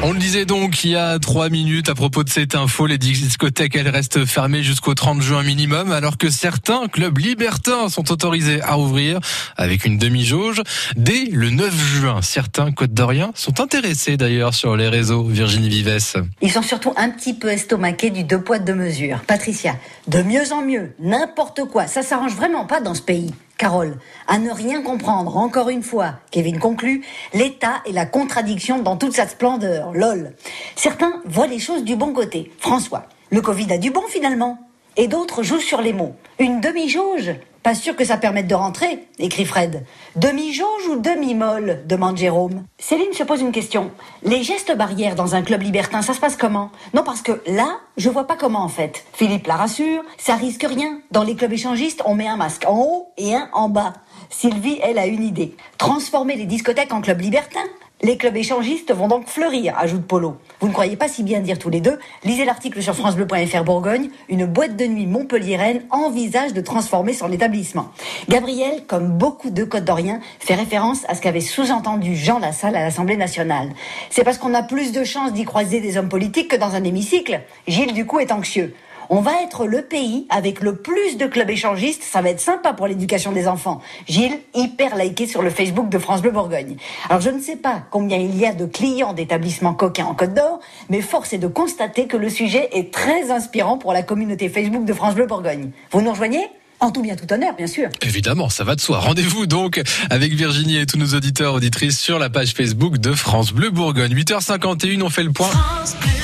On le disait donc il y a trois minutes à propos de cette info, les discothèques elles restent fermées jusqu'au 30 juin minimum, alors que certains clubs libertins sont autorisés à ouvrir avec une demi-jauge dès le 9 juin. Certains Côtes d'Orient sont intéressés d'ailleurs sur les réseaux. Virginie Vives. Ils sont surtout un petit peu estomaqués du deux poids deux mesures. Patricia, de mieux en mieux, n'importe quoi, ça s'arrange vraiment pas dans ce pays. Carole, à ne rien comprendre, encore une fois, Kevin conclut, l'État est la contradiction dans toute sa splendeur, lol. Certains voient les choses du bon côté. François, le Covid a du bon finalement. Et d'autres jouent sur les mots. Une demi-jauge? Sûr que ça permette de rentrer, écrit Fred. Demi-jauge ou demi-molle demande Jérôme. Céline se pose une question. Les gestes barrières dans un club libertin, ça se passe comment? Non, parce que là, je vois pas comment en fait. Philippe la rassure, ça risque rien. Dans les clubs échangistes, on met un masque en haut et un en bas. Sylvie, elle, a une idée. Transformer les discothèques en clubs libertins? Les clubs échangistes vont donc fleurir, ajoute Polo. Vous ne croyez pas si bien dire tous les deux Lisez l'article sur francebleu.fr Bourgogne. Une boîte de nuit montpelliéraine envisage de transformer son établissement. Gabriel, comme beaucoup de Côte d'Orient, fait référence à ce qu'avait sous-entendu Jean Lassalle à l'Assemblée nationale. C'est parce qu'on a plus de chances d'y croiser des hommes politiques que dans un hémicycle. Gilles, du coup, est anxieux. On va être le pays avec le plus de clubs échangistes. Ça va être sympa pour l'éducation des enfants. Gilles, hyper liké sur le Facebook de France Bleu Bourgogne. Alors je ne sais pas combien il y a de clients d'établissements coquins en Côte d'Or, mais force est de constater que le sujet est très inspirant pour la communauté Facebook de France Bleu Bourgogne. Vous nous rejoignez? En tout bien, tout honneur, bien sûr. Évidemment, ça va de soi. Rendez-vous donc avec Virginie et tous nos auditeurs, auditrices sur la page Facebook de France Bleu Bourgogne. 8h51, on fait le point. France Bleu.